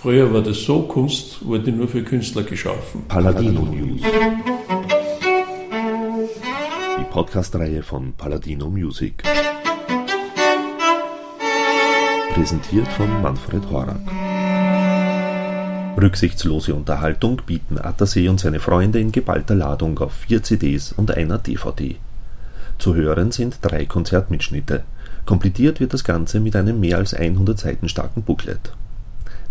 Früher war das so, Kunst wurde nur für Künstler geschaffen. Paladino News. Die Podcast-Reihe von Paladino Music. Präsentiert von Manfred Horak. Rücksichtslose Unterhaltung bieten Attersee und seine Freunde in geballter Ladung auf vier CDs und einer DVD. Zu hören sind drei Konzertmitschnitte. Komplettiert wird das Ganze mit einem mehr als 100 Seiten starken Booklet.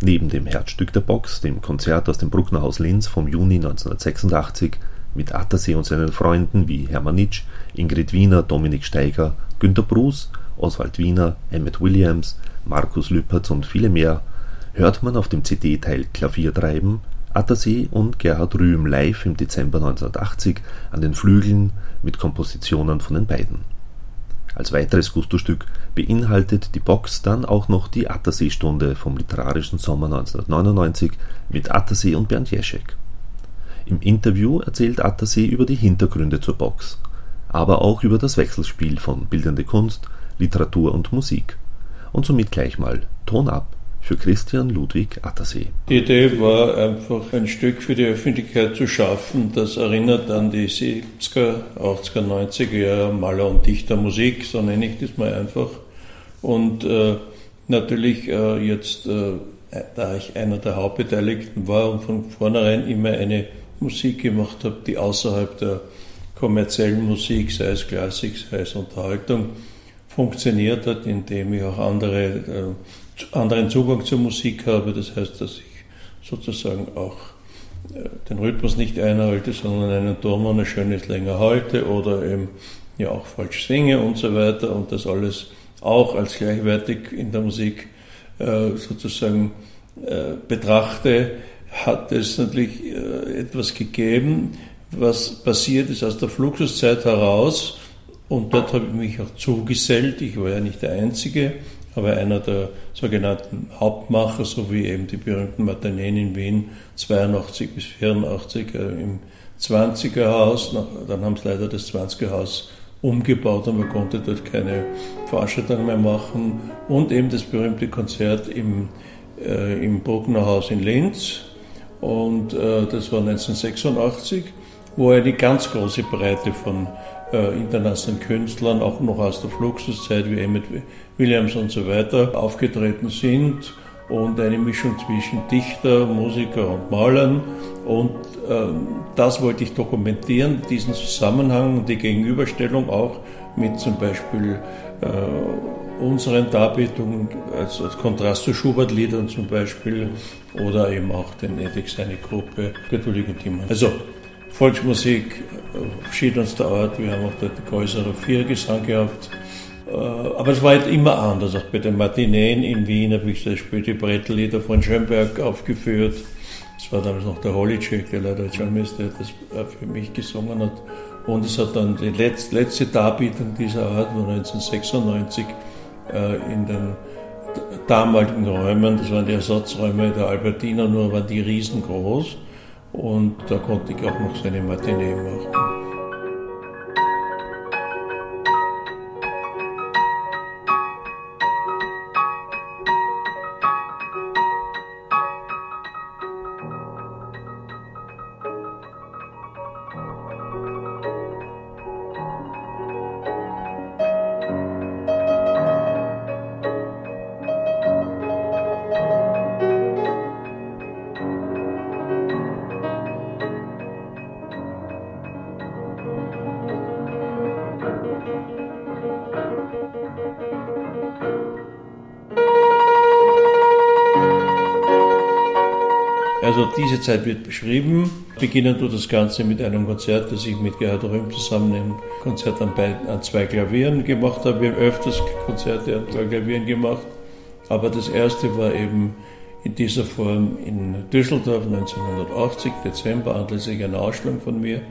Neben dem Herzstück der Box, dem Konzert aus dem Brucknerhaus Linz vom Juni 1986 mit Attersee und seinen Freunden wie Hermann Nitsch, Ingrid Wiener, Dominik Steiger, Günter Bruce, Oswald Wiener, Emmett Williams, Markus Lüpertz und viele mehr, hört man auf dem CD-Teil Klaviertreiben Attersee und Gerhard Rühm live im Dezember 1980 an den Flügeln mit Kompositionen von den beiden. Als weiteres Gustostück beinhaltet die Box dann auch noch die Attersee-Stunde vom literarischen Sommer 1999 mit Attersee und Bernd Jeschek. Im Interview erzählt Attersee über die Hintergründe zur Box, aber auch über das Wechselspiel von bildende Kunst, Literatur und Musik. Und somit gleich mal Ton ab für Christian Ludwig Attersee. Die Idee war einfach ein Stück für die Öffentlichkeit zu schaffen, das erinnert an die 70er, 80er, 90er Jahre Maler- und Dichtermusik, so nenne ich das mal einfach. Und äh, natürlich äh, jetzt, äh, da ich einer der Hauptbeteiligten war und von vornherein immer eine Musik gemacht habe, die außerhalb der kommerziellen Musik, sei es Klassik, sei es Unterhaltung, funktioniert hat, indem ich auch andere äh, anderen Zugang zur Musik habe. Das heißt, dass ich sozusagen auch äh, den Rhythmus nicht einhalte, sondern einen Ton ein schönes länger halte oder eben ja auch falsch singe und so weiter und das alles auch als gleichwertig in der Musik äh, sozusagen äh, betrachte, hat es natürlich etwas gegeben, was passiert ist aus der Fluxuszeit heraus und dort habe ich mich auch zugesellt. Ich war ja nicht der Einzige aber einer der sogenannten Hauptmacher, so wie eben die berühmten Matineen in Wien 82 bis 84 äh, im 20er Haus, dann haben sie leider das 20er Haus umgebaut und man konnte dort keine Veranstaltungen mehr machen. Und eben das berühmte Konzert im, äh, im Bruckner Haus in Linz. Und äh, das war 1986, wo eine ganz große Breite von äh, internationalen Künstlern, auch noch aus der Fluxuszeit wie Emmett Williams und so weiter, aufgetreten sind und eine Mischung zwischen Dichter, Musiker und Malern. Und äh, das wollte ich dokumentieren, diesen Zusammenhang und die Gegenüberstellung auch mit zum Beispiel äh, unseren Darbietungen als, als Kontrast zu Schubert-Liedern zum Beispiel oder eben auch den Edix, seine Gruppe, Katholiken Team. Also Volksmusik verschiedenster Art. Wir haben auch dort größere Viergesang gehabt. Äh, aber es war halt immer anders. Auch bei den Matineen in Wien habe ich zum Beispiel die Brettellieder von Schönberg aufgeführt. Das war damals noch der Holicek, der leider schon ist, der das äh, für mich gesungen hat. Und es hat dann die letzte, letzte Darbietung dieser Art war 1996 äh, in den damaligen Räumen, das waren die Ersatzräume der Albertina, nur waren die riesengroß. Und da konnte ich auch noch so eine Matinee machen. Diese Zeit wird beschrieben. Beginnen tut das Ganze mit einem Konzert, das ich mit Gerhard Röhm zusammen ein Konzert an, beiden, an zwei Klavieren gemacht habe. Wir haben öfters Konzerte an zwei Klavieren gemacht. Aber das erste war eben in dieser Form in Düsseldorf 1980, Dezember, anlässlich einer Ausstellung von mir.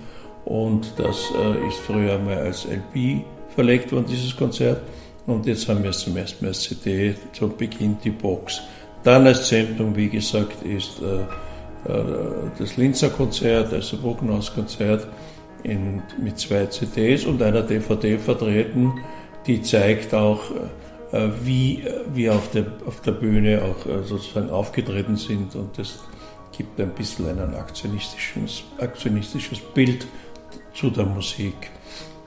Und das äh, ist früher einmal als LP verlegt worden, dieses Konzert. Und jetzt haben wir es zum ersten Mal als CD zum Beginn die Box. Dann als Zentrum, wie gesagt, ist äh, das Linzer Konzert, also Brucknerhaus Konzert in, mit zwei CDs und einer DVD vertreten, die zeigt auch äh, wie wir auf der, auf der Bühne auch äh, sozusagen aufgetreten sind und das gibt ein bisschen ein aktionistisches, aktionistisches Bild zu der Musik.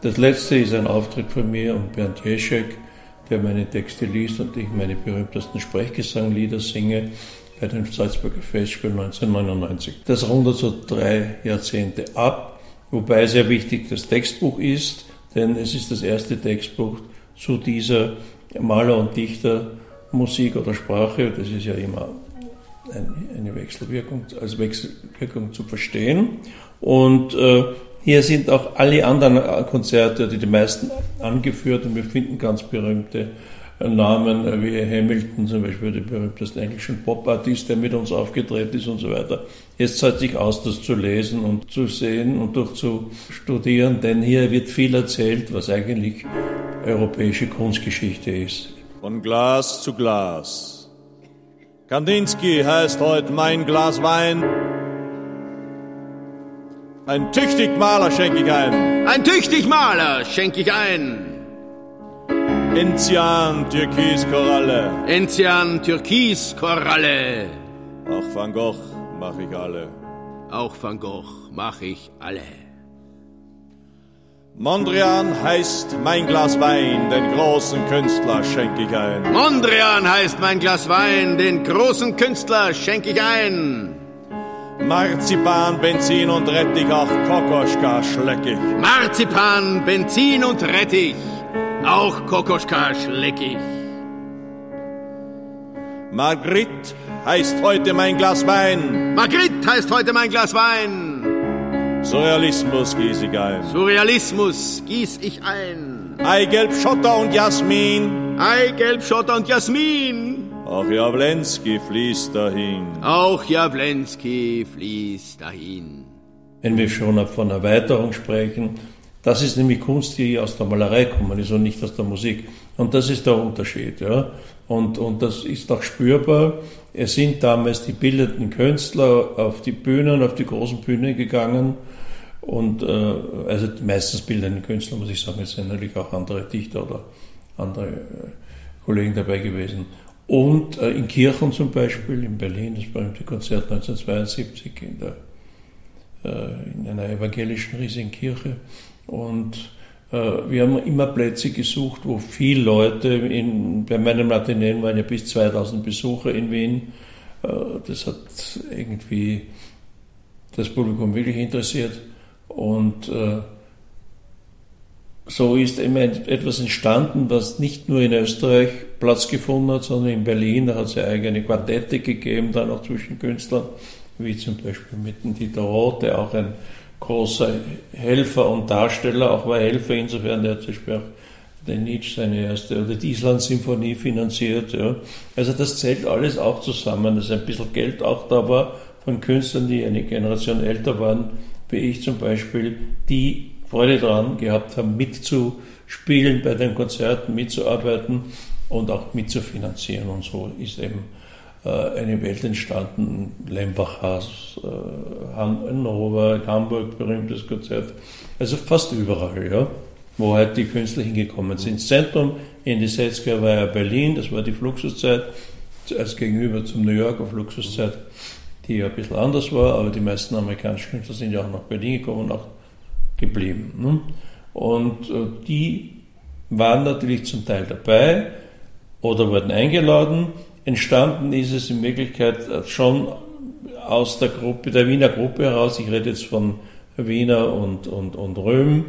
Das letzte ist ein Auftritt von mir und Bernd Jeschek, der meine Texte liest und ich meine berühmtesten Sprechgesanglieder singe bei dem Salzburger Festspiel 1999. Das rundet so drei Jahrzehnte ab, wobei sehr wichtig das Textbuch ist, denn es ist das erste Textbuch zu dieser Maler und Dichter Musik oder Sprache, das ist ja immer eine Wechselwirkung, als Wechselwirkung zu verstehen. Und äh, hier sind auch alle anderen Konzerte, die die meisten angeführt und wir finden ganz berühmte Namen wie Hamilton, zum Beispiel der berühmteste englischen Pop-Artist, der mit uns aufgetreten ist und so weiter. Jetzt zahlt sich aus, das zu lesen und zu sehen und durchzustudieren, denn hier wird viel erzählt, was eigentlich europäische Kunstgeschichte ist. Von Glas zu Glas. Kandinsky heißt heute mein Glas Wein. Ein tüchtig Maler schenke ich ein. Ein tüchtig Maler schenke ich ein. Enzian Türkiskoralle. Enzian Türkiskoralle. Auch Van Gogh mach ich alle. Auch Van Gogh mach ich alle. Mondrian heißt mein Glas Wein, den großen Künstler schenke ich ein. Mondrian heißt mein Glas Wein, den großen Künstler schenke ich ein. Marzipan, Benzin und Rettich, auch Kokoschka schleck ich. Marzipan, Benzin und Rettich, auch Kokoschka schleck ich. Margrit heißt heute mein Glas Wein. Margrit heißt heute mein Glas Wein. Surrealismus gieß ich ein. Surrealismus gieß ich ein. Eigelb, Schotter und Jasmin. Eigelb, Schotter und Jasmin. Auch Jawlensky fließt dahin. Auch Jawlensky fließt dahin. Wenn wir schon von Erweiterung sprechen, das ist nämlich Kunst, die aus der Malerei kommen ist und nicht aus der Musik. Und das ist der Unterschied. Ja? Und, und das ist auch spürbar. Es sind damals die bildenden Künstler auf die Bühnen, auf die großen Bühnen gegangen. Und äh, also meistens bildende Künstler, muss ich sagen, es sind natürlich auch andere Dichter oder andere äh, Kollegen dabei gewesen. Und äh, in Kirchen zum Beispiel, in Berlin, das berühmte Konzert 1972 in, der, äh, in einer evangelischen riesigen Kirche. Und äh, wir haben immer Plätze gesucht, wo viele Leute, in, bei meinem Matineen waren ja bis 2000 Besucher in Wien. Äh, das hat irgendwie das Publikum wirklich interessiert. Und äh, so ist immer etwas entstanden, was nicht nur in Österreich Platz gefunden hat, sondern in Berlin. Da hat es ja eigene Quartette gegeben, dann auch zwischen Künstlern, wie zum Beispiel mit Dieter Roth, der auch ein großer Helfer und Darsteller, auch war Helfer, insofern der hat zum Beispiel auch den Nietzsche seine erste oder die Island-Symphonie finanziert. Ja. Also das zählt alles auch zusammen, dass ein bisschen Geld auch da war von Künstlern, die eine Generation älter waren, wie ich zum Beispiel, die Freude daran gehabt haben, mitzuspielen bei den Konzerten, mitzuarbeiten und auch mitzufinanzieren. Und so ist eben eine Welt entstanden, Lembachhaus, äh, Hannover, Hamburg, berühmtes Konzert, also fast überall, ja, wo halt die Künstler hingekommen sind. Zentrum in die 60er war ja Berlin, das war die Fluxuszeit, als gegenüber zum New Yorker Fluxuszeit, die ja ein bisschen anders war, aber die meisten amerikanischen Künstler sind ja auch nach Berlin gekommen und auch geblieben. Ne? Und äh, die waren natürlich zum Teil dabei oder wurden eingeladen, Entstanden ist es in Wirklichkeit schon aus der Gruppe, der Wiener Gruppe heraus, ich rede jetzt von Wiener und, und, und Röhm,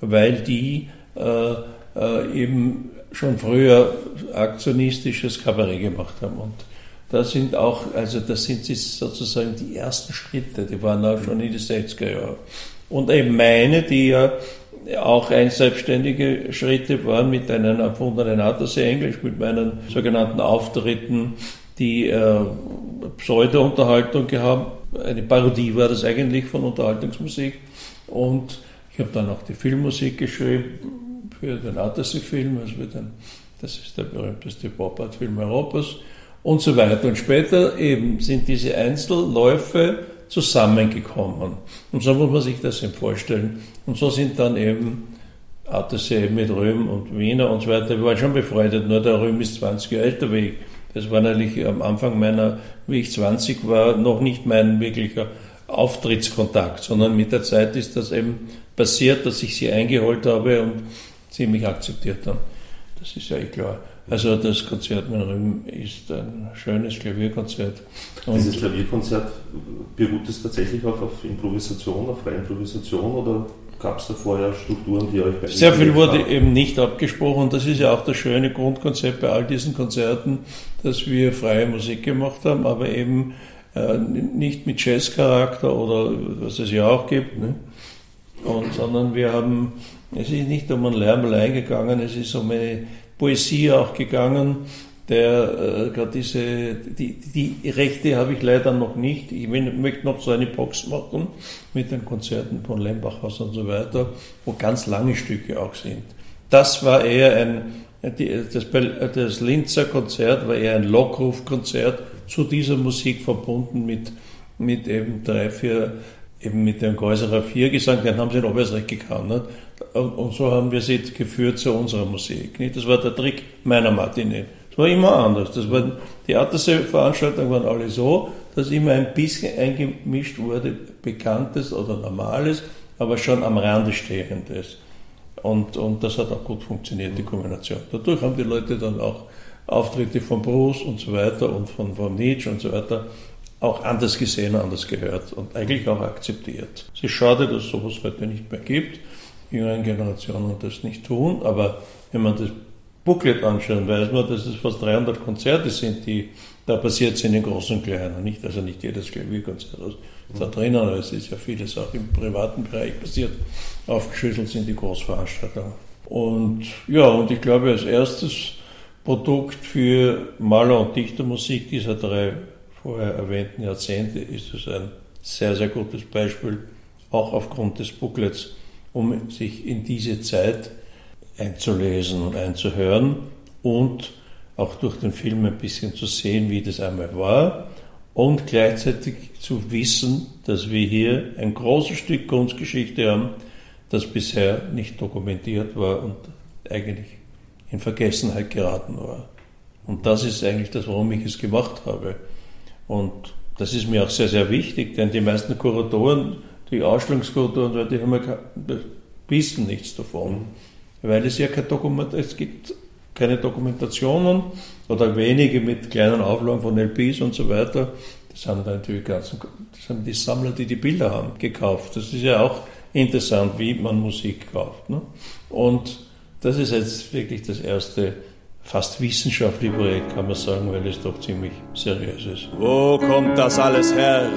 weil die äh, äh, eben schon früher aktionistisches Kabarett gemacht haben. Und da sind auch, also das sind sozusagen die ersten Schritte, die waren auch schon in die 60er Jahre. Und eben meine, die ja auch ein selbstständige Schritte waren mit einem erfundenen Attersee-Englisch, mit meinen sogenannten Auftritten, die äh, Pseudo-Unterhaltung gehabt. Eine Parodie war das eigentlich von Unterhaltungsmusik. Und ich habe dann auch die Filmmusik geschrieben für den Attersee-Film, also den, das ist der berühmteste Pop-Art-Film Europas und so weiter. Und später eben sind diese Einzelläufe zusammengekommen. Und so muss man sich das eben vorstellen. Und so sind dann eben Attersee mit Röhm und Wiener und so weiter. Wir waren schon befreundet, nur der Röhm ist 20 Jahre älter wie ich. Das war natürlich am Anfang meiner, wie ich 20 war, noch nicht mein wirklicher Auftrittskontakt, sondern mit der Zeit ist das eben passiert, dass ich sie eingeholt habe und sie mich akzeptiert haben. Das ist ja eh klar. Also das Konzert mit Rühm ist ein schönes Klavierkonzert. Und Dieses Klavierkonzert, beruht es tatsächlich auf, auf Improvisation, auf freie Improvisation oder gab es da vorher Strukturen, die euch bei Sehr viel wurde haben? eben nicht abgesprochen. Das ist ja auch das schöne Grundkonzept bei all diesen Konzerten, dass wir freie Musik gemacht haben, aber eben äh, nicht mit Jazzcharakter oder was es ja auch gibt, ne? Und, sondern wir haben, es ist nicht um einen Lärm allein gegangen, es ist um eine Poesie auch gegangen, der äh, gerade diese, die, die Rechte habe ich leider noch nicht. Ich will, möchte noch so eine Box machen mit den Konzerten von Lembachhaus und so weiter, wo ganz lange Stücke auch sind. Das war eher ein, die, das, das Linzer Konzert war eher ein Lockrufkonzert zu dieser Musik verbunden mit, mit eben drei, vier, eben mit dem Geuserer Viergesang, den haben sie in Obersrecht gekannt. Und, so haben wir sie geführt zu unserer Musik. Nicht? Das war der Trick meiner Matinee. Das war immer anders. Das waren, die Attersee-Veranstaltungen waren alle so, dass immer ein bisschen eingemischt wurde, Bekanntes oder Normales, aber schon am Rande Stehendes. Und, und das hat auch gut funktioniert, die Kombination. Dadurch haben die Leute dann auch Auftritte von Bruce und so weiter und von, von Nietzsche und so weiter auch anders gesehen, anders gehört und eigentlich auch akzeptiert. Es ist schade, dass es sowas heute nicht mehr gibt. Jüngeren Generationen das nicht tun, aber wenn man das Booklet anschaut, weiß man, dass es fast 300 Konzerte sind, die da passiert sind in großen und kleinen. Nicht, also nicht jedes Klavierkonzert ist da drinnen, aber es ist ja vieles auch im privaten Bereich passiert. Aufgeschlüsselt sind die Großveranstaltungen. Und ja, und ich glaube, als erstes Produkt für Maler- und Dichtermusik dieser drei vorher erwähnten Jahrzehnte ist es ein sehr, sehr gutes Beispiel, auch aufgrund des Booklets, um sich in diese Zeit einzulesen und einzuhören und auch durch den Film ein bisschen zu sehen, wie das einmal war und gleichzeitig zu wissen, dass wir hier ein großes Stück Kunstgeschichte haben, das bisher nicht dokumentiert war und eigentlich in Vergessenheit geraten war. Und das ist eigentlich das, warum ich es gemacht habe. Und das ist mir auch sehr, sehr wichtig, denn die meisten Kuratoren, die Ausstellungskuratoren, die haben ja, wissen nichts davon, weil es ja kein Dokument, es gibt keine Dokumentationen oder wenige mit kleinen Auflagen von LPs und so weiter. Das haben dann natürlich ganz, das haben die Sammler, die die Bilder haben, gekauft. Das ist ja auch interessant, wie man Musik kauft. Ne? Und das ist jetzt wirklich das erste fast wissenschaftliche Projekt, kann man sagen, weil es doch ziemlich seriös ist. Wo kommt das alles her?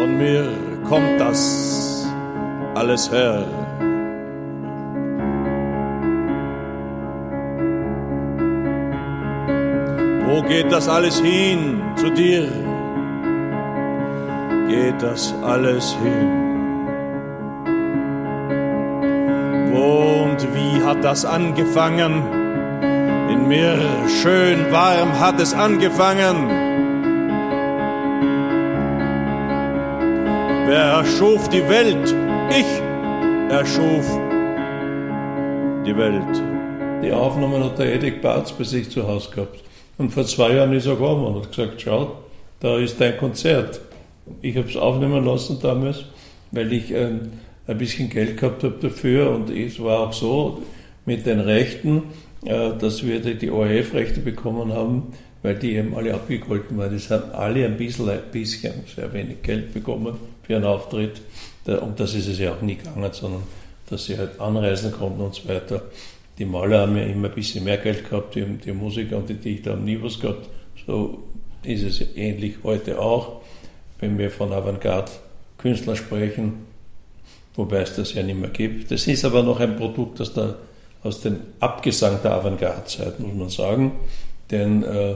Von mir kommt das alles her. Wo geht das alles hin? Zu dir geht das alles hin. Und wie hat das angefangen? In mir schön warm hat es angefangen. Wer erschuf die Welt? Ich erschuf die Welt. Die Aufnahmen hat der Edik Barz bei sich zu Hause gehabt. Und vor zwei Jahren ist er gekommen und hat gesagt, schau, da ist dein Konzert. Ich habe es aufnehmen lassen damals, weil ich ähm, ein bisschen Geld gehabt habe dafür und es war auch so mit den Rechten, äh, dass wir die ORF-Rechte bekommen haben, weil die eben alle abgegolten waren. Das haben alle ein bisschen, ein bisschen, sehr wenig Geld bekommen für einen Auftritt. Und das ist es ja auch nie gegangen, sondern dass sie halt anreisen konnten und so weiter. Die Maler haben ja immer ein bisschen mehr Geld gehabt, die, die Musiker und die Dichter haben nie was gehabt. So ist es ähnlich heute auch, wenn wir von Avantgarde-Künstlern sprechen wobei es das ja nicht mehr gibt. Das ist aber noch ein Produkt aus, der, aus dem Abgesang der Avantgarde-Zeit, muss man sagen. Denn äh,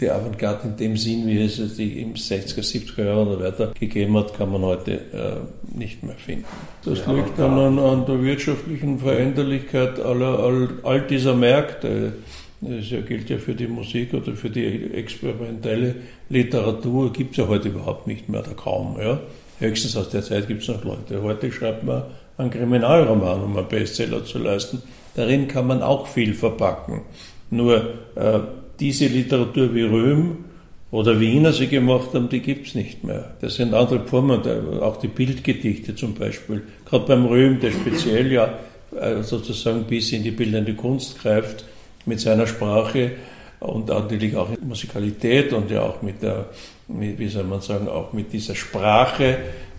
die Avantgarde in dem Sinn, wie es die im 60er, 70er Jahren oder weiter gegeben hat, kann man heute äh, nicht mehr finden. Das ja, liegt dann an, an, der wirtschaftlichen Veränderlichkeit aller, all, all dieser Märkte. Das gilt ja für die Musik oder für die experimentelle Literatur, gibt es ja heute überhaupt nicht mehr, oder kaum. Ja? Höchstens aus der Zeit gibt es noch Leute. Heute schreibt man einen Kriminalroman, um einen Bestseller zu leisten. Darin kann man auch viel verpacken. Nur äh, diese Literatur wie Röhm oder Wiener sie gemacht haben, die gibt's nicht mehr. Das sind andere Formen, auch die Bildgedichte zum Beispiel. Gerade beim Röhm, der speziell ja äh, sozusagen bis in die bildende Kunst greift mit seiner Sprache und natürlich auch mit Musikalität und ja auch mit der, mit, wie soll man sagen, auch mit dieser Sprache,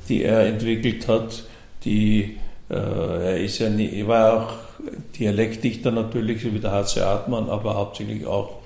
die er entwickelt hat, die äh, er ist ja nie, war auch Dialektdichter natürlich, so wie der H.C. Artmann, aber hauptsächlich auch,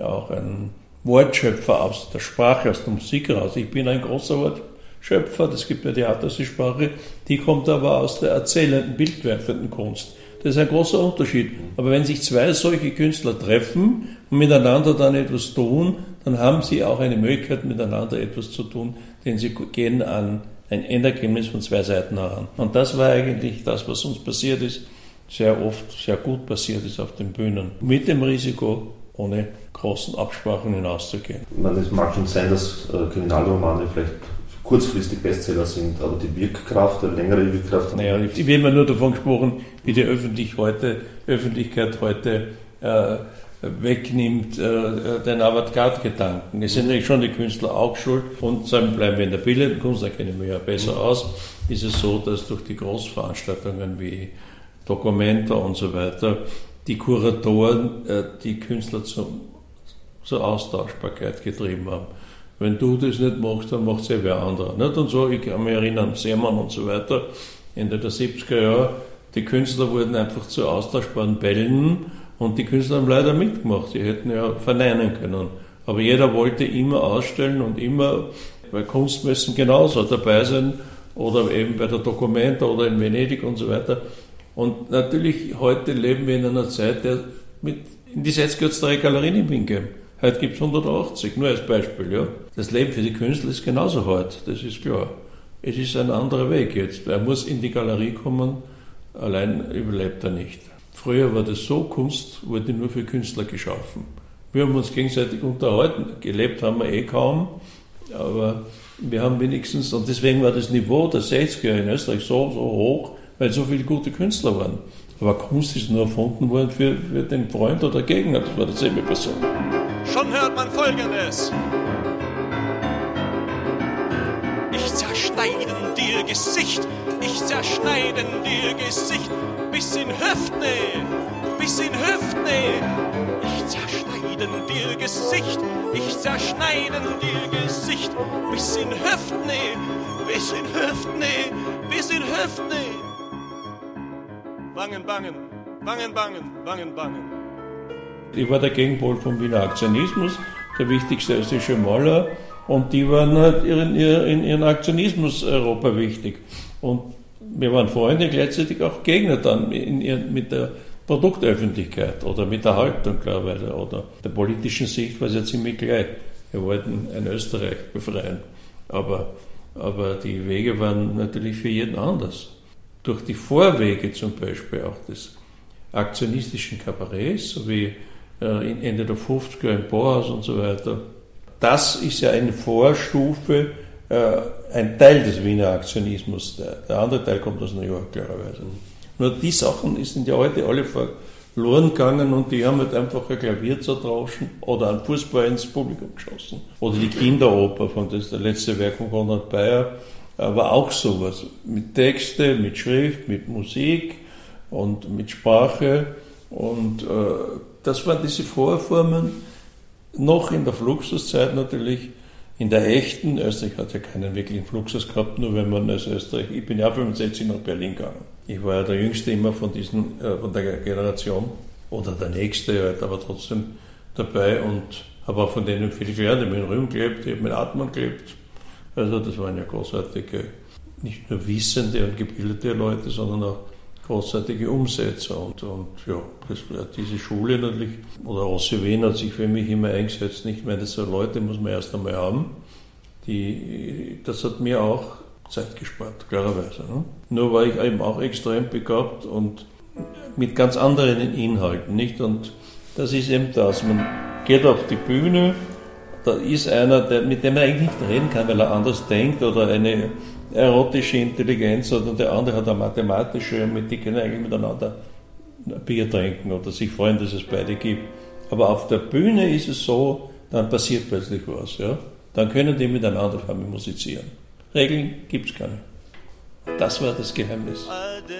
ja, auch ein Wortschöpfer aus der Sprache, aus der Musik heraus. Ich bin ein großer Wortschöpfer, das gibt ja die Theatersprache, die kommt aber aus der erzählenden, bildwerfenden Kunst. Das ist ein großer Unterschied. Aber wenn sich zwei solche Künstler treffen und miteinander dann etwas tun, dann haben sie auch eine Möglichkeit, miteinander etwas zu tun, denn sie gehen an ein Endergebnis von zwei Seiten heran. Und das war eigentlich das, was uns passiert ist, sehr oft sehr gut passiert ist auf den Bühnen. Mit dem Risiko, ohne großen Absprachen hinauszugehen. es mag schon sein, dass äh, Kriminalromane vielleicht kurzfristig Bestseller sind, aber die Wirkkraft, die längere Wirkkraft. Naja, ich habe immer nur davon gesprochen, wie die Öffentlich heute, Öffentlichkeit heute äh, wegnimmt äh, den Avantgarde-Gedanken. Es sind natürlich schon die Künstler auch schuld und sagen, bleiben wir in der bildenden Kunst, da kenne ich mich ja besser aus, ist es so, dass durch die Großveranstaltungen wie Documenta und so weiter die Kuratoren äh, die Künstler zum, zur Austauschbarkeit getrieben haben. Wenn du das nicht machst, dann macht es ja wer andere. Nicht? Und so, ich kann mich erinnern, Seemann und so weiter, Ende der 70er Jahre, die Künstler wurden einfach zu austauschbaren Bällen und die Künstler haben leider mitgemacht. Sie hätten ja verneinen können. Aber jeder wollte immer ausstellen und immer bei Kunstmessen genauso dabei sein oder eben bei der Documenta oder in Venedig und so weiter. Und natürlich heute leben wir in einer Zeit, der mit, in die Sätze gibt es drei Galerien in Wien geben. Heute gibt es 180, nur als Beispiel. Ja. Das Leben für die Künstler ist genauso hart, das ist klar. Es ist ein anderer Weg jetzt. Er muss in die Galerie kommen, allein überlebt er nicht. Früher war das so, Kunst wurde nur für Künstler geschaffen. Wir haben uns gegenseitig unterhalten. Gelebt haben wir eh kaum, aber wir haben wenigstens, und deswegen war das Niveau der 60er in Österreich so, so hoch, weil so viele gute Künstler waren. Aber Kunst ist nur erfunden worden für, für den Freund oder Gegner, das war dieselbe Person. Schon hört man Folgendes. Ich zerschneiden dir Gesicht, ich zerschneiden dir Gesicht, bis in Hüftnähe, bis in Hüftnähe. Ich zerschneiden dir Gesicht, ich zerschneiden dir Gesicht, bis in Hüftnähe, bis in Hüftnähe, bis in Hüftnähe. Wangen, bangen, wangen, bangen, wangen, bangen. Ich war der Gegenpol vom Wiener Aktionismus, der wichtigste österreichische Maler, und die waren halt in, in ihren Aktionismus Europa wichtig. Und wir waren Freunde, gleichzeitig auch Gegner dann in, mit der Produktöffentlichkeit oder mit der Haltung klarweise oder der politischen Sicht war es ja ziemlich gleich. Wir wollten ein Österreich befreien. Aber, aber die Wege waren natürlich für jeden anders. Durch die Vorwege zum Beispiel auch des aktionistischen Kabarets, so wie äh, Ende der 50er in Boas und so weiter. Das ist ja eine Vorstufe, äh, ein Teil des Wiener Aktionismus. Der, der andere Teil kommt aus New York, klarerweise. Nur die Sachen sind ja heute alle verloren gegangen und die haben halt einfach ein Klavier zertrauschen oder ein Fußball ins Publikum geschossen. Oder die Kinderoper, von das der letzte Werk von Konrad Bayer, war auch sowas. Mit Texte, mit Schrift, mit Musik und mit Sprache. Und äh, das waren diese Vorformen, noch in der Fluxuszeit natürlich, in der echten, Österreich hat ja keinen wirklichen Fluxus gehabt, nur wenn man als Österreich, ich bin ja 65 nach Berlin gegangen. Ich war ja der Jüngste immer von diesen, äh, von der Generation, oder der Nächste halt, aber trotzdem dabei und habe auch von denen viel gelernt. Ich habe in Rühm gelebt, ich habe mit Atman gelebt. Also das waren ja großartige, nicht nur wissende und gebildete Leute, sondern auch großartige Umsetzer. Und, und ja, das, diese Schule natürlich, oder Ossi Wien hat sich für mich immer eingesetzt. Nicht mehr, so Leute muss man erst einmal haben. Die, das hat mir auch Zeit gespart, klarerweise. Ne? Nur war ich eben auch extrem begabt und mit ganz anderen Inhalten, nicht? Und das ist eben das. Man geht auf die Bühne, da ist einer, der, mit dem man eigentlich nicht reden kann, weil er anders denkt oder eine erotische Intelligenz und der andere hat eine mathematische und die können eigentlich miteinander ein Bier trinken oder sich freuen, dass es beide gibt. Aber auf der Bühne ist es so, dann passiert plötzlich was. Ja? Dann können die miteinander musizieren. Regeln gibt es keine. Das war das Geheimnis. Ade,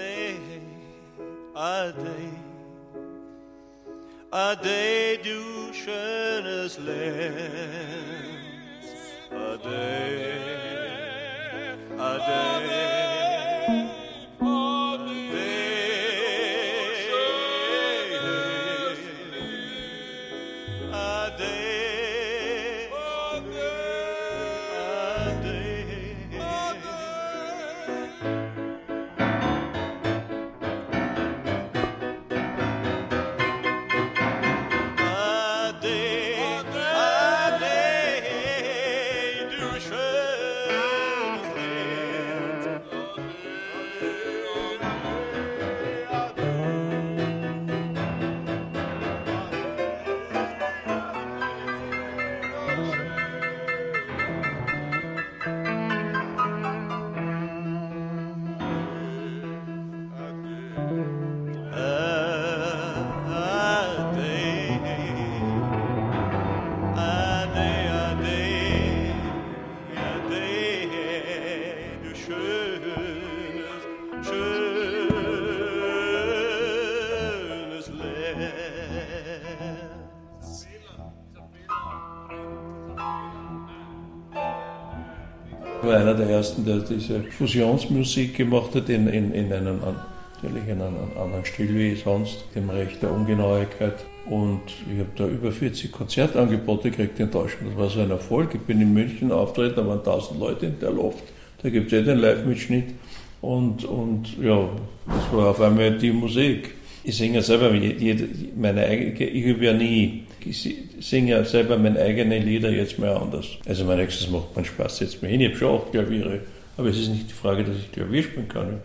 ade, ade, du schönes Land. Ade, ade. war einer der ersten, der diese Fusionsmusik gemacht hat in, in, in einem, natürlich in einem anderen Stil wie sonst, dem Recht der Ungenauigkeit. Und ich habe da über 40 Konzertangebote gekriegt in Deutschland. Das war so ein Erfolg. Ich bin in München auftreten, da waren 1000 Leute in der Loft. Da gibt es eh den Live-Mitschnitt. Und, und ja, das war auf einmal die Musik. Ich singe selber jede, meine eigene, ich übe ja nie. Ich singe ja selber meine eigenen Lieder jetzt mal anders. Also mein nächstes macht mir Spaß, setzt mich hin. Ich habe schon acht Klaviere. Aber es ist nicht die Frage, dass ich Klavier spielen kann.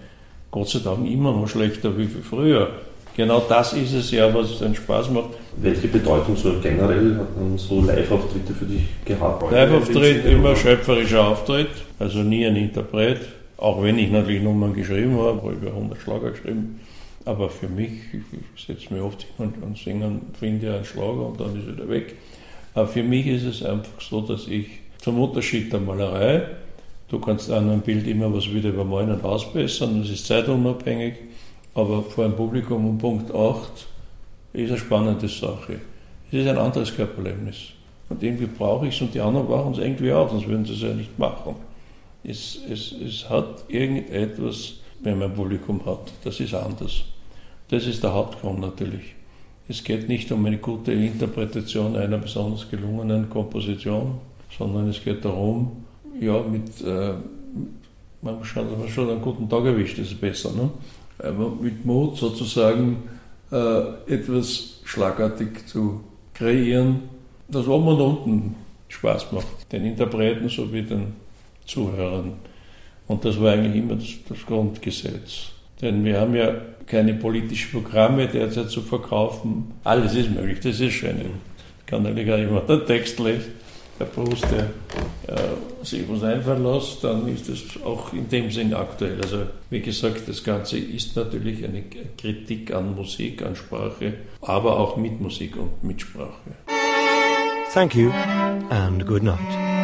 Gott sei Dank immer noch schlechter wie früher. Genau das ist es ja, was einen Spaß macht. Welche Bedeutung so generell haben so Live-Auftritte für dich gehabt? Live-Auftritt, immer schöpferischer Auftritt, also nie ein Interpret. Auch wenn ich natürlich Nummern geschrieben habe, habe ich über 100 Schlager geschrieben. Aber für mich, ich setze mich oft hin und, und singe und finde einen Schlager und dann ist er weg. Aber für mich ist es einfach so, dass ich zum Unterschied der Malerei, du kannst an einem Bild immer was wieder übermalen und ausbessern, das ist zeitunabhängig, aber vor einem Publikum um Punkt 8 ist eine spannende Sache. Es ist ein anderes Körperlebnis. Und irgendwie brauche ich es und die anderen brauchen es irgendwie auch, sonst würden sie es ja nicht machen. Es, es, es hat irgendetwas, wenn man ein Publikum hat, das ist anders. Das ist der Hauptgrund natürlich. Es geht nicht um eine gute Interpretation einer besonders gelungenen Komposition, sondern es geht darum, ja, mit, äh, man schaut, schon einen guten Tag erwischt, das ist besser, ne? Aber mit Mut sozusagen äh, etwas schlagartig zu kreieren, das oben und unten Spaß macht, den Interpreten sowie den Zuhörern. Und das war eigentlich immer das, das Grundgesetz. Denn wir haben ja keine politischen Programme derzeit zu verkaufen. Alles ist möglich, das ist schön. Kann natürlich auch jemand einen Text lesen, der Proust, der äh, sich was einfallen lässt, dann ist das auch in dem Sinn aktuell. Also wie gesagt, das Ganze ist natürlich eine Kritik an Musik, an Sprache, aber auch mit Musik und mit Sprache. Thank you and good night.